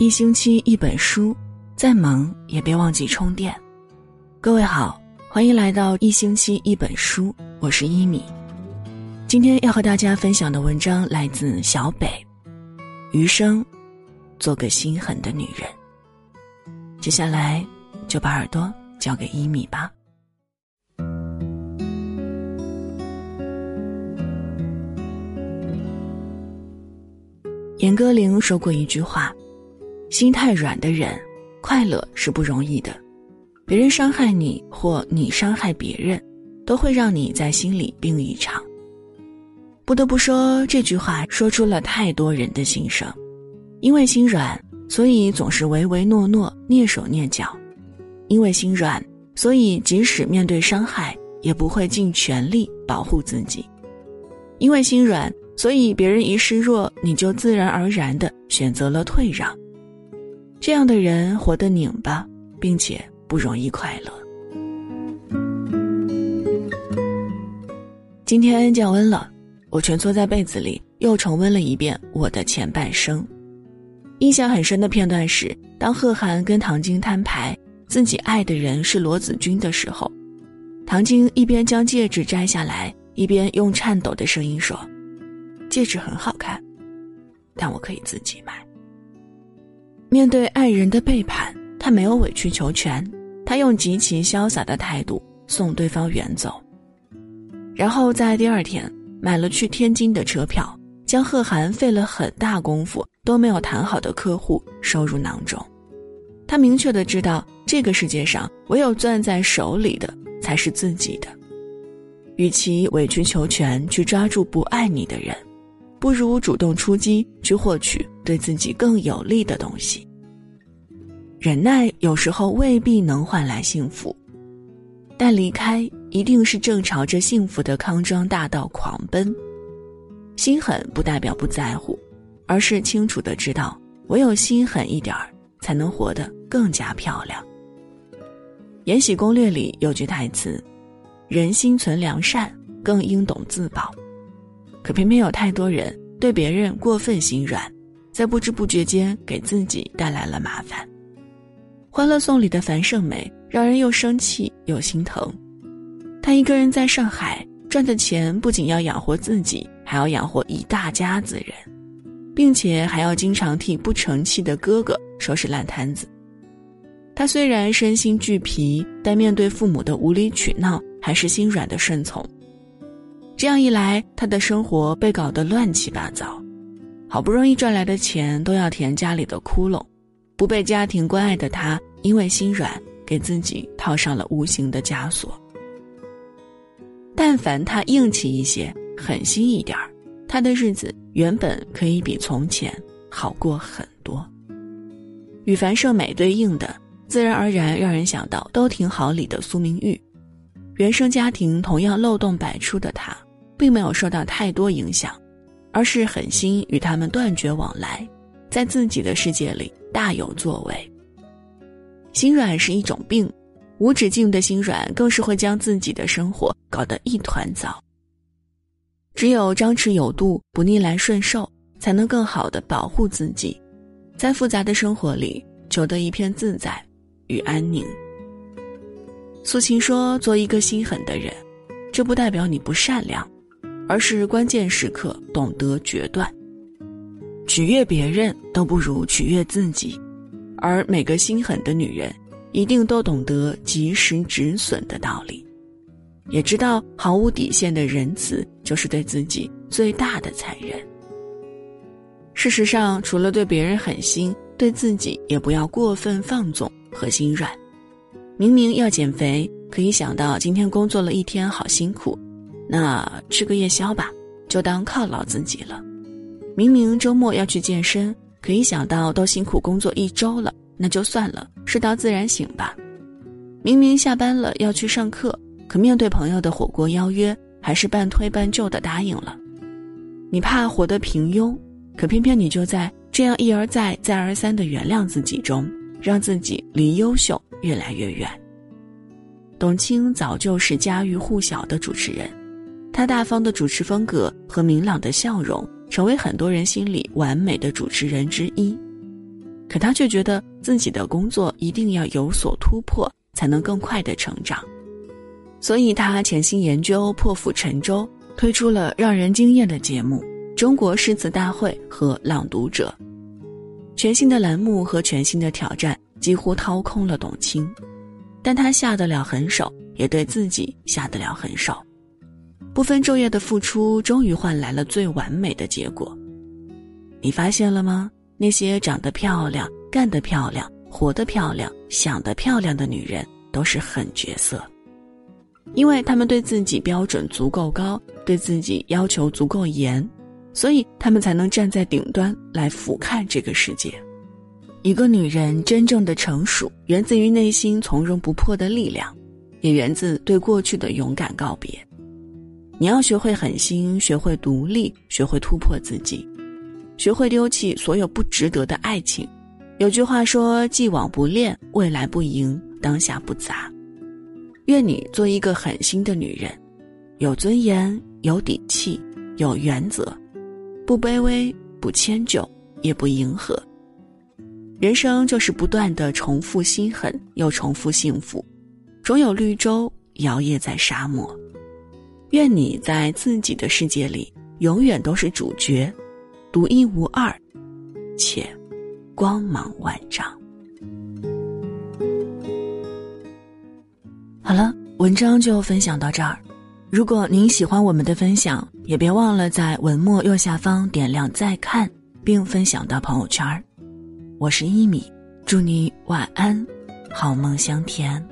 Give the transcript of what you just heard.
一星期一本书，再忙也别忘记充电。各位好，欢迎来到一星期一本书，我是一米。今天要和大家分享的文章来自小北。余生，做个心狠的女人。接下来就把耳朵交给一米吧。严歌苓说过一句话。心太软的人，快乐是不容易的。别人伤害你，或你伤害别人，都会让你在心里病一场。不得不说，这句话说出了太多人的心声。因为心软，所以总是唯唯诺诺、蹑手蹑脚；因为心软，所以即使面对伤害，也不会尽全力保护自己；因为心软，所以别人一示弱，你就自然而然的选择了退让。这样的人活得拧巴，并且不容易快乐。今天降温了，我蜷缩在被子里，又重温了一遍我的前半生。印象很深的片段是，当贺涵跟唐晶摊牌自己爱的人是罗子君的时候，唐晶一边将戒指摘下来，一边用颤抖的声音说：“戒指很好看，但我可以自己买。”面对爱人的背叛，他没有委曲求全，他用极其潇洒的态度送对方远走。然后在第二天买了去天津的车票，将贺涵费了很大功夫都没有谈好的客户收入囊中。他明确的知道，这个世界上唯有攥在手里的才是自己的。与其委曲求全去抓住不爱你的人。不如主动出击，去获取对自己更有利的东西。忍耐有时候未必能换来幸福，但离开一定是正朝着幸福的康庄大道狂奔。心狠不代表不在乎，而是清楚的知道，唯有心狠一点儿，才能活得更加漂亮。《延禧攻略》里有句台词：“人心存良善，更应懂自保。”可偏偏有太多人对别人过分心软，在不知不觉间给自己带来了麻烦。《欢乐颂》里的樊胜美让人又生气又心疼。她一个人在上海赚的钱，不仅要养活自己，还要养活一大家子人，并且还要经常替不成器的哥哥收拾烂摊子。她虽然身心俱疲，但面对父母的无理取闹，还是心软的顺从。这样一来，他的生活被搞得乱七八糟，好不容易赚来的钱都要填家里的窟窿，不被家庭关爱的他，因为心软，给自己套上了无形的枷锁。但凡他硬气一些，狠心一点儿，他的日子原本可以比从前好过很多。与樊胜美对应的，自然而然让人想到都挺好理的苏明玉，原生家庭同样漏洞百出的他。并没有受到太多影响，而是狠心与他们断绝往来，在自己的世界里大有作为。心软是一种病，无止境的心软更是会将自己的生活搞得一团糟。只有张弛有度，不逆来顺受，才能更好的保护自己，在复杂的生活里求得一片自在与安宁。苏秦说：“做一个心狠的人，这不代表你不善良。”而是关键时刻懂得决断。取悦别人都不如取悦自己，而每个心狠的女人，一定都懂得及时止损的道理，也知道毫无底线的仁慈就是对自己最大的残忍。事实上，除了对别人狠心，对自己也不要过分放纵和心软。明明要减肥，可以想到今天工作了一天，好辛苦。那吃个夜宵吧，就当犒劳自己了。明明周末要去健身，可一想到都辛苦工作一周了，那就算了，睡到自然醒吧。明明下班了要去上课，可面对朋友的火锅邀约，还是半推半就的答应了。你怕活得平庸，可偏偏你就在这样一而再、再而三的原谅自己中，让自己离优秀越来越远。董卿早就是家喻户晓的主持人。他大方的主持风格和明朗的笑容，成为很多人心里完美的主持人之一。可他却觉得自己的工作一定要有所突破，才能更快的成长。所以他潜心研究，破釜沉舟，推出了让人惊艳的节目《中国诗词大会》和《朗读者》。全新的栏目和全新的挑战，几乎掏空了董卿，但他下得了狠手，也对自己下得了狠手。不分昼夜的付出，终于换来了最完美的结果。你发现了吗？那些长得漂亮、干得漂亮、活得漂亮、想得漂亮的女人，都是狠角色。因为他们对自己标准足够高，对自己要求足够严，所以他们才能站在顶端来俯瞰这个世界。一个女人真正的成熟，源自于内心从容不迫的力量，也源自对过去的勇敢告别。你要学会狠心，学会独立，学会突破自己，学会丢弃所有不值得的爱情。有句话说：“既往不恋，未来不迎，当下不杂。”愿你做一个狠心的女人，有尊严，有底气，有原则，不卑微，不迁就，也不迎合。人生就是不断的重复心狠，又重复幸福，总有绿洲摇曳在沙漠。愿你在自己的世界里永远都是主角，独一无二，且光芒万丈。好了，文章就分享到这儿。如果您喜欢我们的分享，也别忘了在文末右下方点亮再看，并分享到朋友圈。我是一米，祝你晚安，好梦香甜。